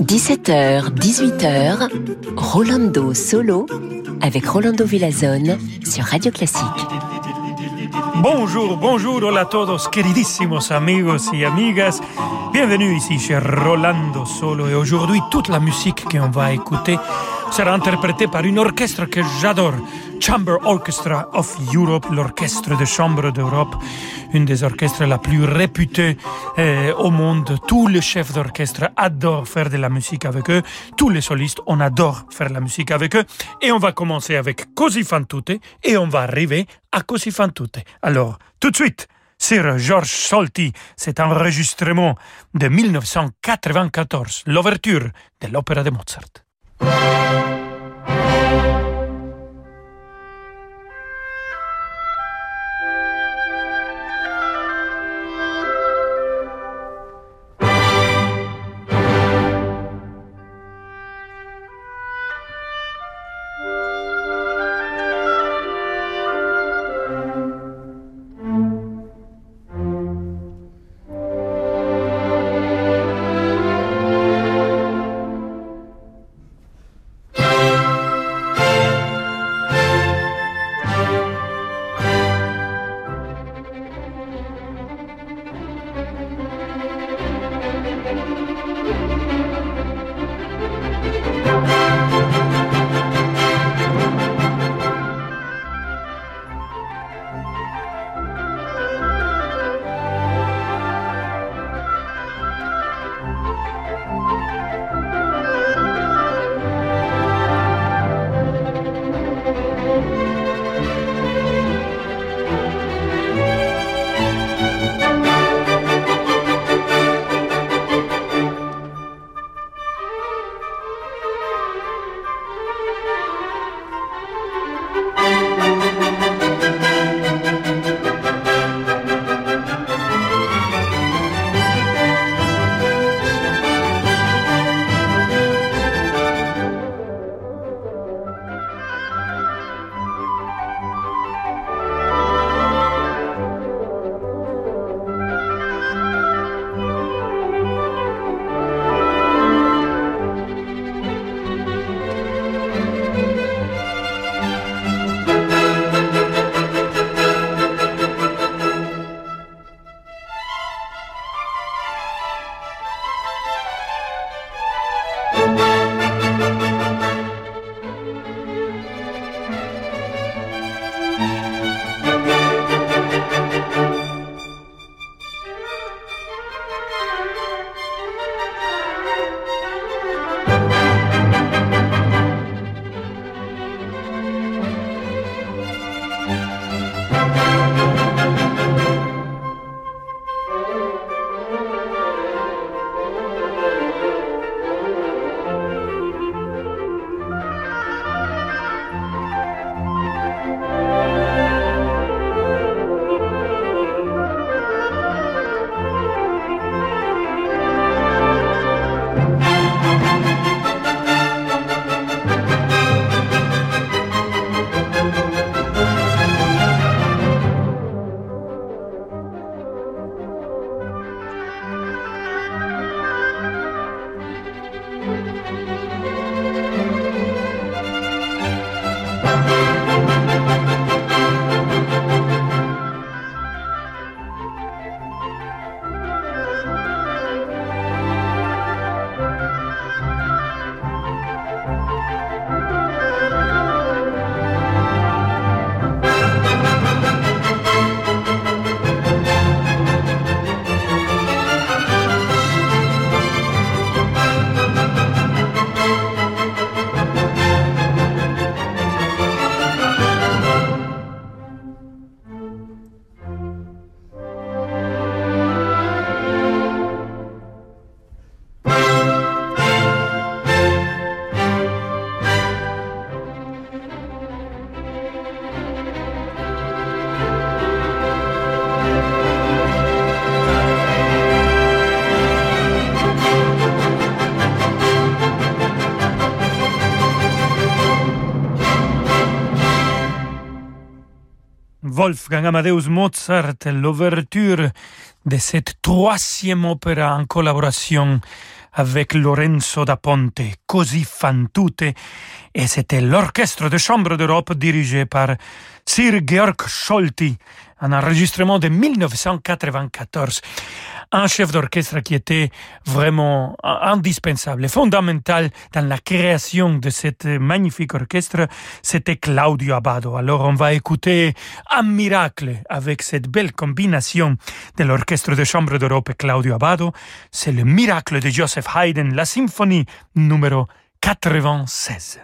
17h, 18h, Rolando Solo avec Rolando Villazone sur Radio Classique. Bonjour, bonjour, hola a todos, queridísimos amigos y amigas. Bienvenue ici chez Rolando Solo et aujourd'hui toute la musique qu'on va écouter sera interprétée par une orchestre que j'adore, Chamber Orchestra of Europe, l'orchestre de chambre d'Europe, une des orchestres la plus réputées euh, au monde. Tous les chefs d'orchestre adorent faire de la musique avec eux, tous les solistes, on adore faire la musique avec eux. Et on va commencer avec Così fan tutte et on va arriver à Così fan tutte. Alors, tout de suite, sur Georges Solti, cet enregistrement de 1994, l'ouverture de l'opéra de Mozart. Thank you. Wolfgang Amadeus Mozart, l'ouverture de cette troisième opéra en collaboration avec Lorenzo da Ponte, Così fan tutte, et c'était l'orchestre de chambre d'Europe dirigé par Sir Georg Scholti, un enregistrement de 1994 un chef d'orchestre qui était vraiment indispensable, fondamental dans la création de cet magnifique orchestre, c'était Claudio Abbado. Alors on va écouter un miracle avec cette belle combination de l'orchestre de chambre d'Europe et Claudio Abbado. C'est le miracle de Joseph Haydn, la symphonie numéro 96.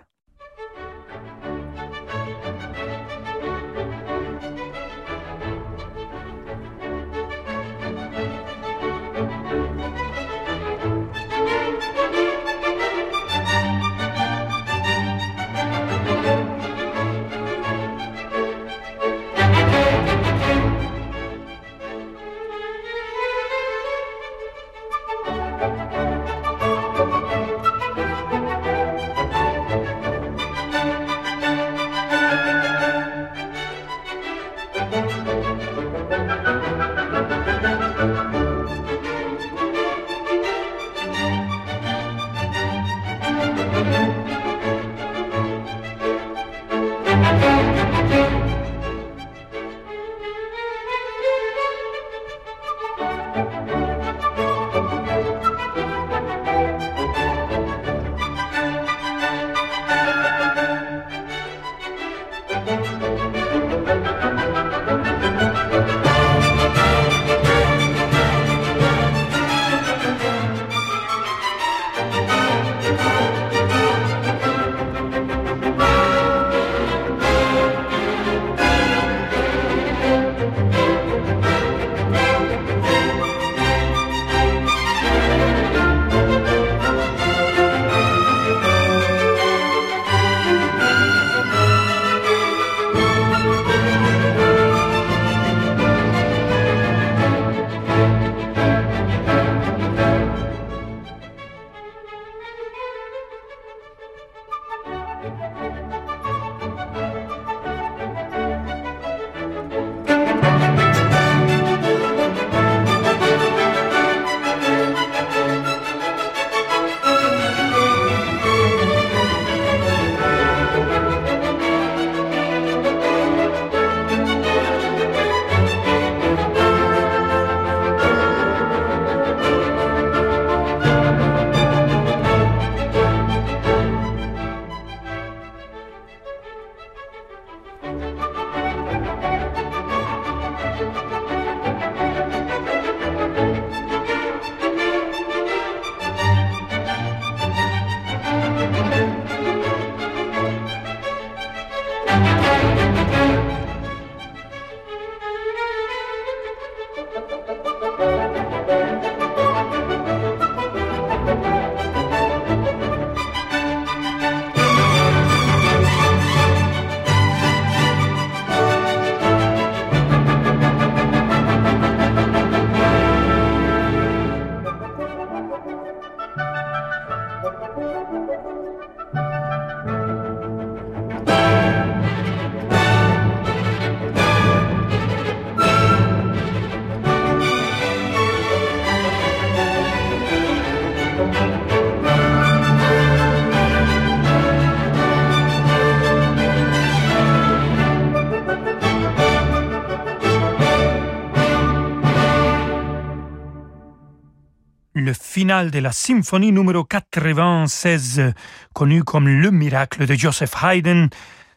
De la symphonie numéro 96, connue comme le miracle de Joseph Haydn.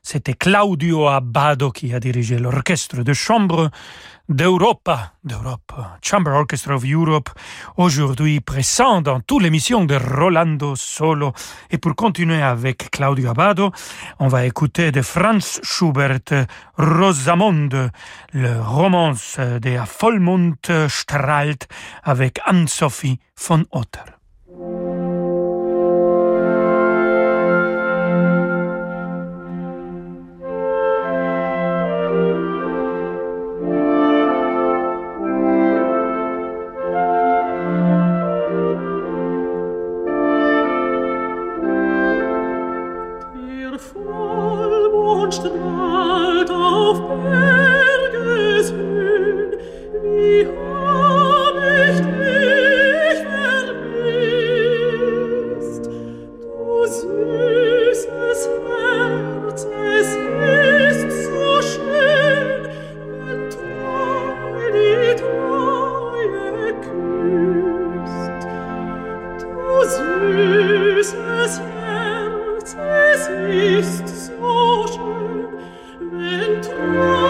C'était Claudio Abbado qui a dirigé l'orchestre de chambre d'Europa, d'Europe, Chamber Orchestra of Europe, aujourd'hui présent dans toute l'émission de Rolando Solo. Et pour continuer avec Claudio Abbado, on va écouter de Franz Schubert Rosamunde, le romance de Vollmond strahlt avec Anne-Sophie von Otter. It is es ist so schön, wenn Träume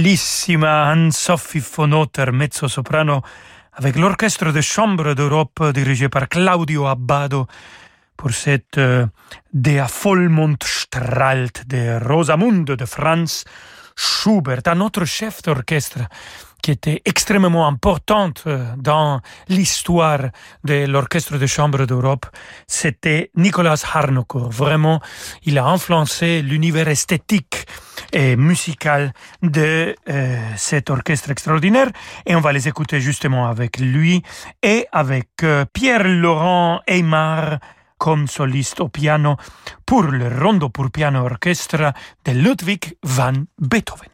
bellissima Anne-Sophie Fonotter, mezzo-soprano, avec l'Orchestre de Chambre d'Europe dirigé par Claudio Abbado pour cette euh, Der strahlt de Rosamunde de Franz Schubert, un autre chef d'orchestre qui était extrêmement importante euh, dans l'histoire de l'Orchestre de Chambre d'Europe, c'était Nicolas Harnoncourt. Vraiment, il a influencé l'univers esthétique et musical de euh, cet orchestre extraordinaire et on va les écouter justement avec lui et avec euh, Pierre-Laurent Aymar comme soliste au piano pour le rondo pour piano orchestre de Ludwig van Beethoven.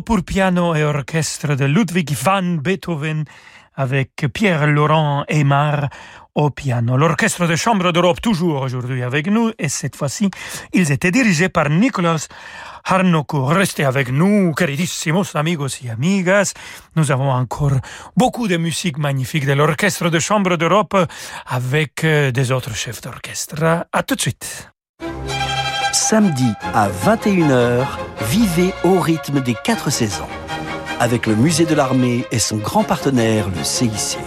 Pour piano et orchestre de Ludwig van Beethoven avec Pierre-Laurent Aymar au piano. L'orchestre de chambre d'Europe toujours aujourd'hui avec nous et cette fois-ci, ils étaient dirigés par Nicolas Harnoko. Restez avec nous, queridissimos amigos y amigas. Nous avons encore beaucoup de musique magnifique de l'orchestre de chambre d'Europe avec euh, des autres chefs d'orchestre. À tout de suite. Samedi à 21h, vivez au rythme des quatre saisons avec le musée de l'armée et son grand partenaire, le CIC.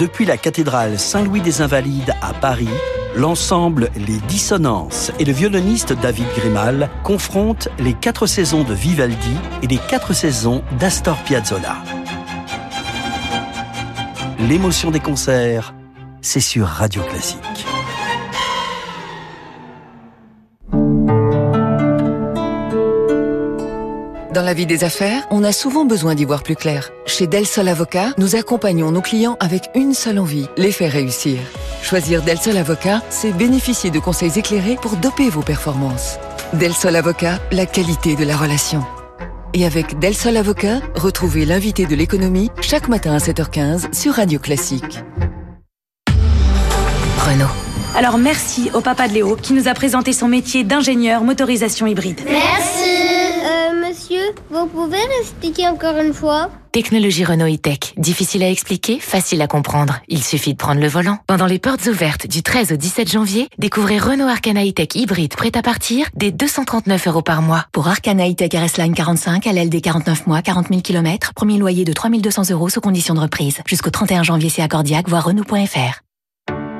Depuis la cathédrale Saint-Louis des Invalides à Paris, l'ensemble Les Dissonances et le violoniste David Grimal confrontent les quatre saisons de Vivaldi et les quatre saisons d'Astor Piazzolla. L'émotion des concerts, c'est sur Radio Classique. Dans la vie des affaires, on a souvent besoin d'y voir plus clair. Chez Del Sol Avocat, nous accompagnons nos clients avec une seule envie, les faire réussir. Choisir Del Sol Avocat, c'est bénéficier de conseils éclairés pour doper vos performances. Del Sol Avocat, la qualité de la relation. Et avec Del Sol Avocat, retrouvez l'invité de l'économie chaque matin à 7h15 sur Radio Classique. Renault. Alors merci au papa de Léo qui nous a présenté son métier d'ingénieur motorisation hybride. Merci. Monsieur, vous pouvez l'expliquer encore une fois? Technologie Renault e-Tech. Difficile à expliquer, facile à comprendre. Il suffit de prendre le volant. Pendant les portes ouvertes du 13 au 17 janvier, découvrez Renault Arcana e-Tech hybride prêt à partir dès 239 euros par mois. Pour Arcana e-Tech RS Line 45, LLD 49 mois, 40 000 km, premier loyer de 3200 euros sous condition de reprise. Jusqu'au 31 janvier, c'est accordiaque, voire Renault.fr.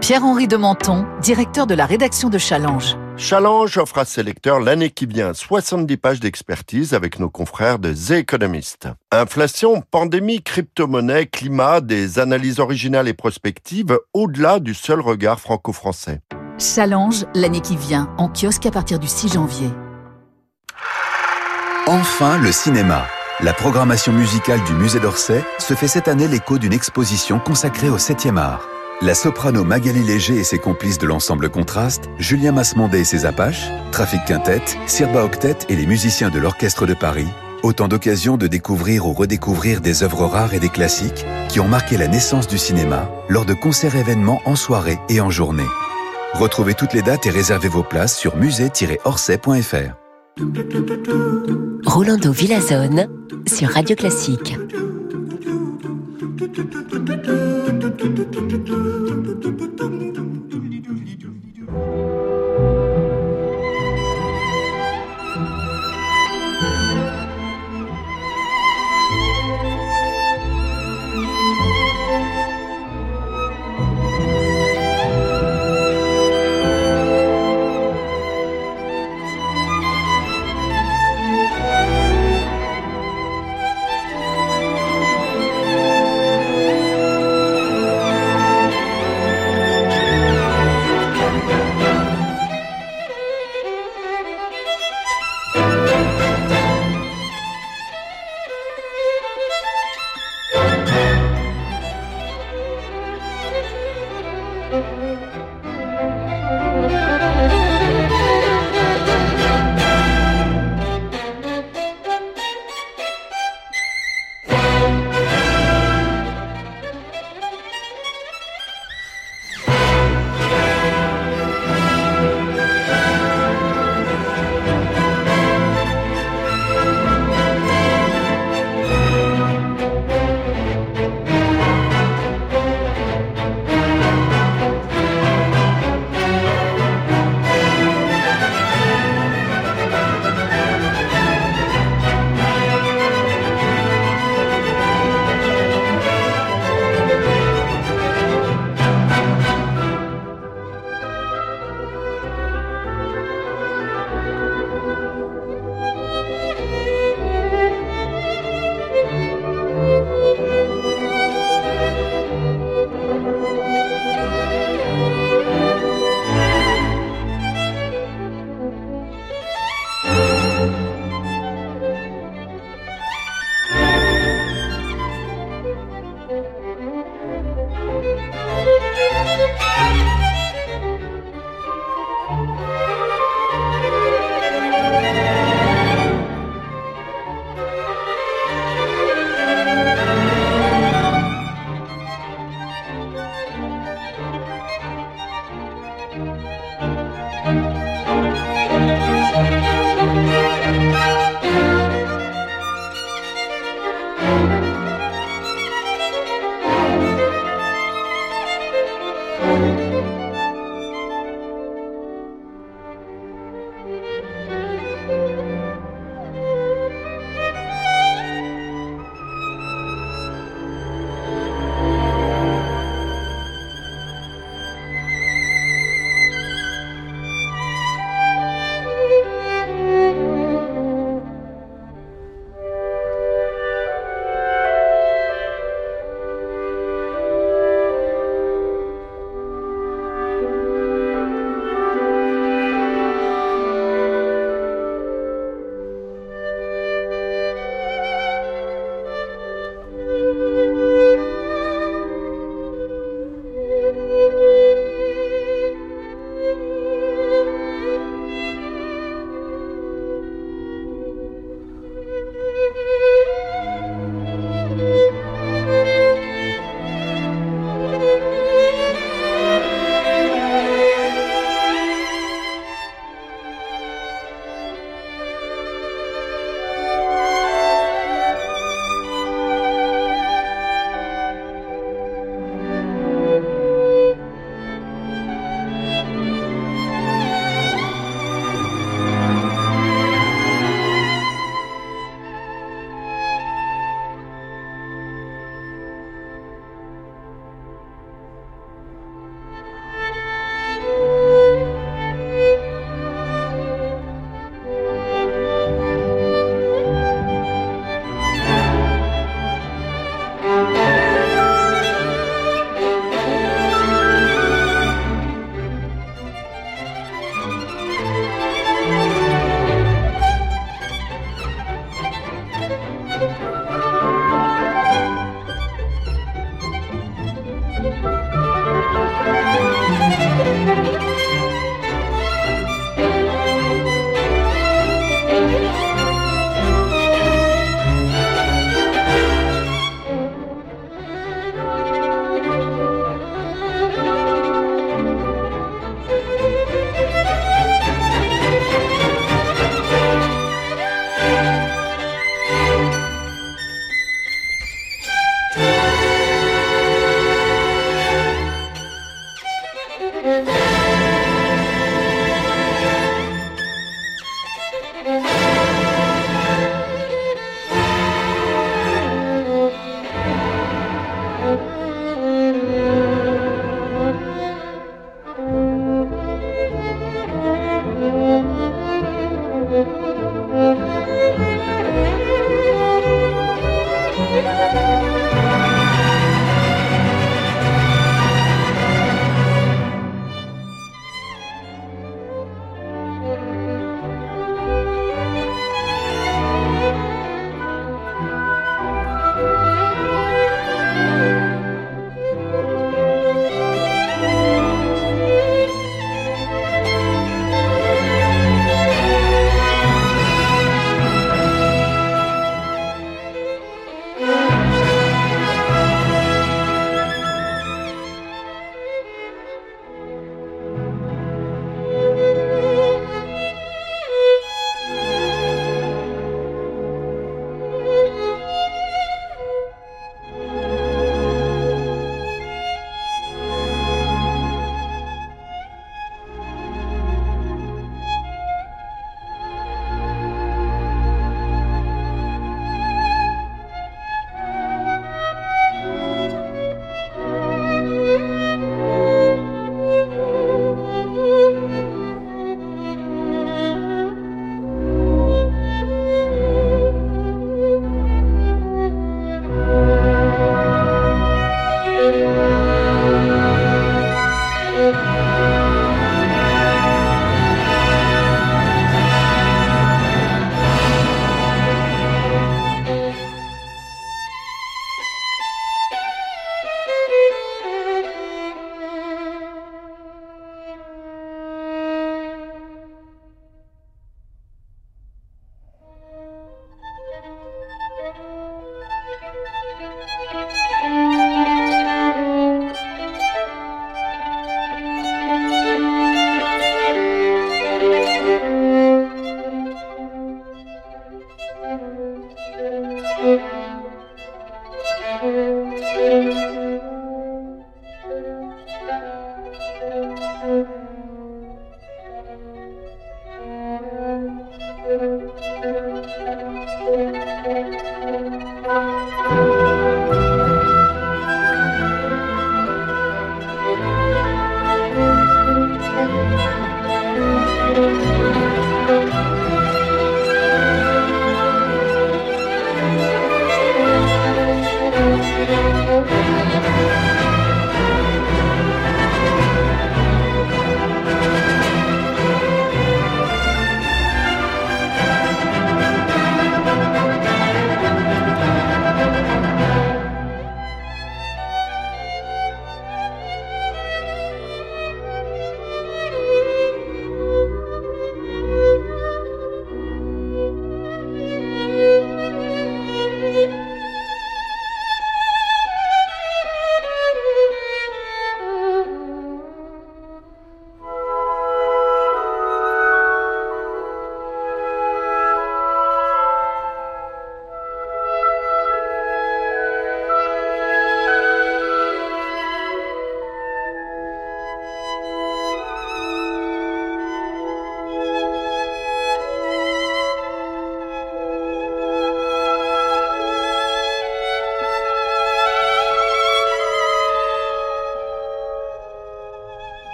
Pierre-Henri de Menton, directeur de la rédaction de Challenge. Challenge offre à ses lecteurs l'année qui vient 70 pages d'expertise avec nos confrères de The Economist. Inflation, pandémie, crypto-monnaie, climat, des analyses originales et prospectives au-delà du seul regard franco-français. Challenge, l'année qui vient, en kiosque à partir du 6 janvier. Enfin, le cinéma. La programmation musicale du musée d'Orsay se fait cette année l'écho d'une exposition consacrée au 7e art. La soprano Magali Léger et ses complices de l'ensemble Contraste, Julien Masmondé et ses Apaches, Trafic Quintet, Sirba Octet et les musiciens de l'Orchestre de Paris, autant d'occasions de découvrir ou redécouvrir des œuvres rares et des classiques qui ont marqué la naissance du cinéma lors de concerts événements en soirée et en journée. Retrouvez toutes les dates et réservez vos places sur musée-orsay.fr. Rolando Villazone sur Radio Classique.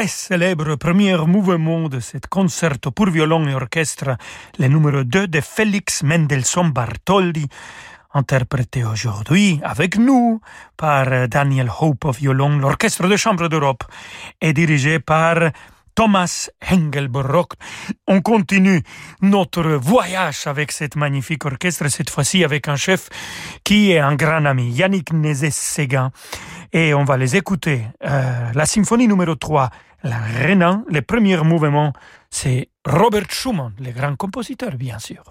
Très célèbre premier mouvement de cette concerto pour violon et orchestre, le numéro 2 de Félix Mendelssohn Bartholdy, interprété aujourd'hui avec nous par Daniel Hope au violon, l'Orchestre de Chambre d'Europe, et dirigé par Thomas Hengelbrock. On continue notre voyage avec cette magnifique orchestre, cette fois-ci avec un chef qui est un grand ami, Yannick Nézet-Séguin et on va les écouter. Euh, la symphonie numéro 3, la Renan, le premier mouvement, c'est Robert Schumann, le grand compositeur, bien sûr.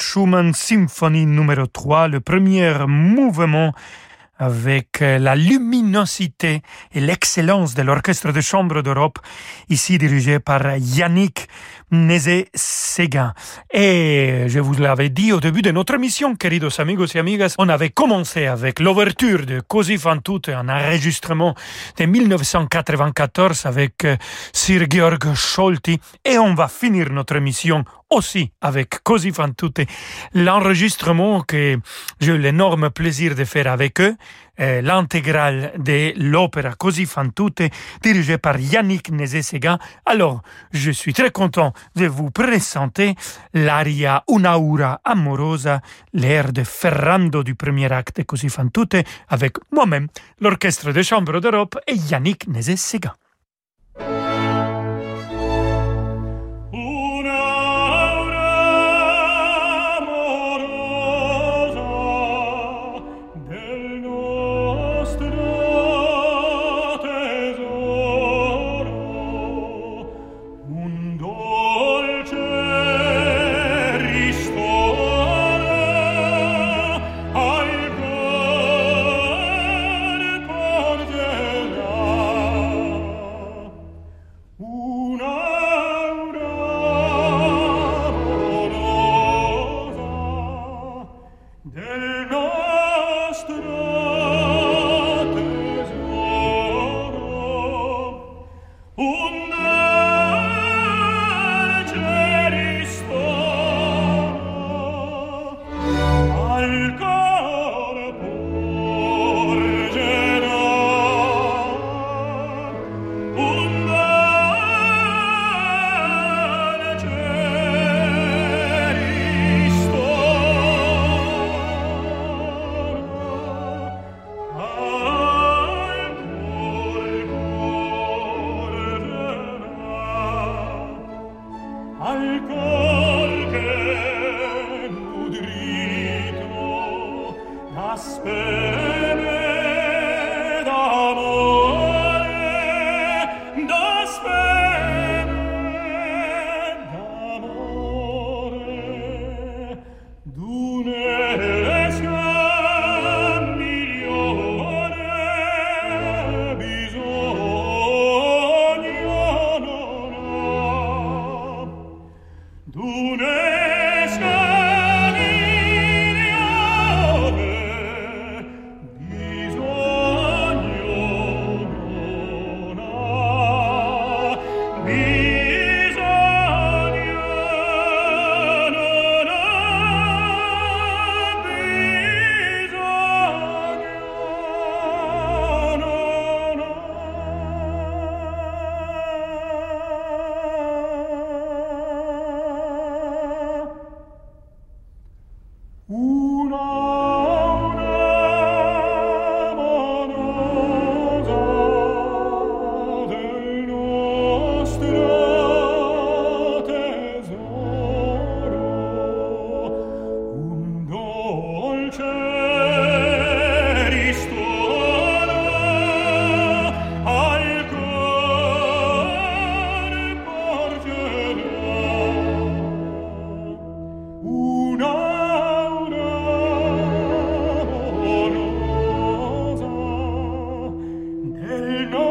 Schumann Symphonie numéro 3, le premier mouvement avec euh, la luminosité et l'excellence de l'Orchestre de chambre d'Europe, ici dirigé par Yannick Nézé-Séguin. Et je vous l'avais dit au début de notre émission, queridos amigos et amigas, on avait commencé avec l'ouverture de Così fan tutte, un enregistrement de 1994 avec euh, Sir Georg Scholti, et on va finir notre émission aussi avec Così fan tutte, l'enregistrement que j'ai eu l'énorme plaisir de faire avec eux, l'intégrale de l'opéra Così fan tutte, dirigée par Yannick Nézé-Séguin. Alors, je suis très content de vous présenter l'aria Un'aura amorosa, l'air de Ferrando du premier acte Così fan tutte, avec moi-même, l'Orchestre de Chambre d'Europe et Yannick El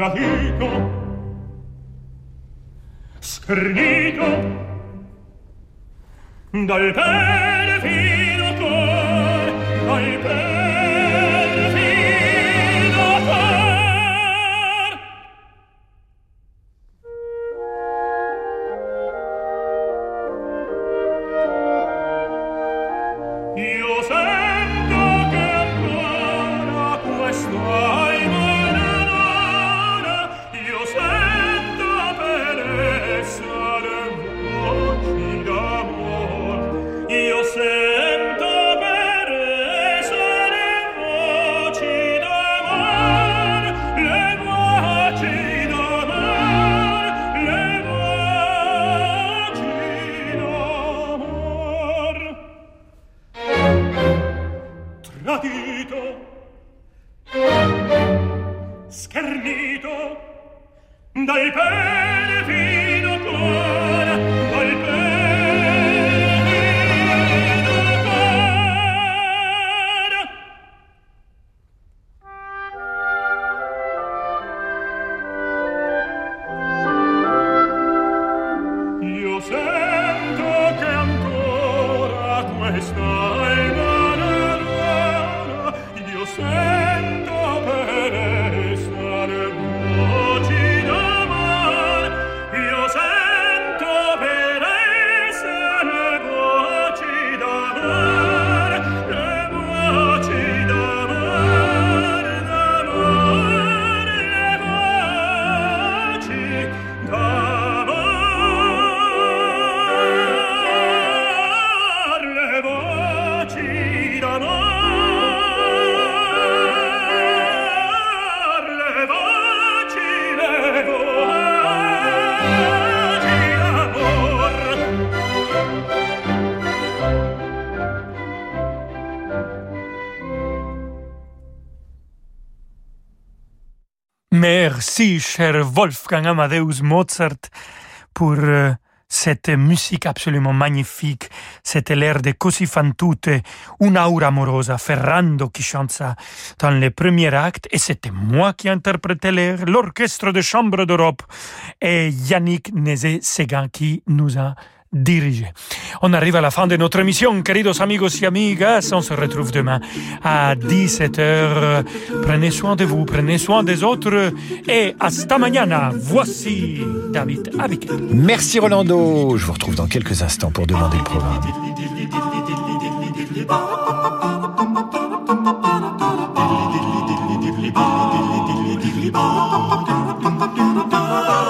gradito dal petto Merci, cher Wolfgang Amadeus Mozart, pour euh, cette musique absolument magnifique. C'était l'air de Così fan tutte, Una aura amorosa, Ferrando qui chante dans le premier acte, et c'était moi qui interprétais l'air, l'orchestre de chambre d'Europe, et Yannick Nézé-Séguin qui nous a dirigé. On arrive à la fin de notre émission, queridos amigos y amigas. On se retrouve demain à 17h. Prenez soin de vous, prenez soin des autres et hasta mañana. Voici David Abikel. Merci Rolando. Je vous retrouve dans quelques instants pour demander le programme.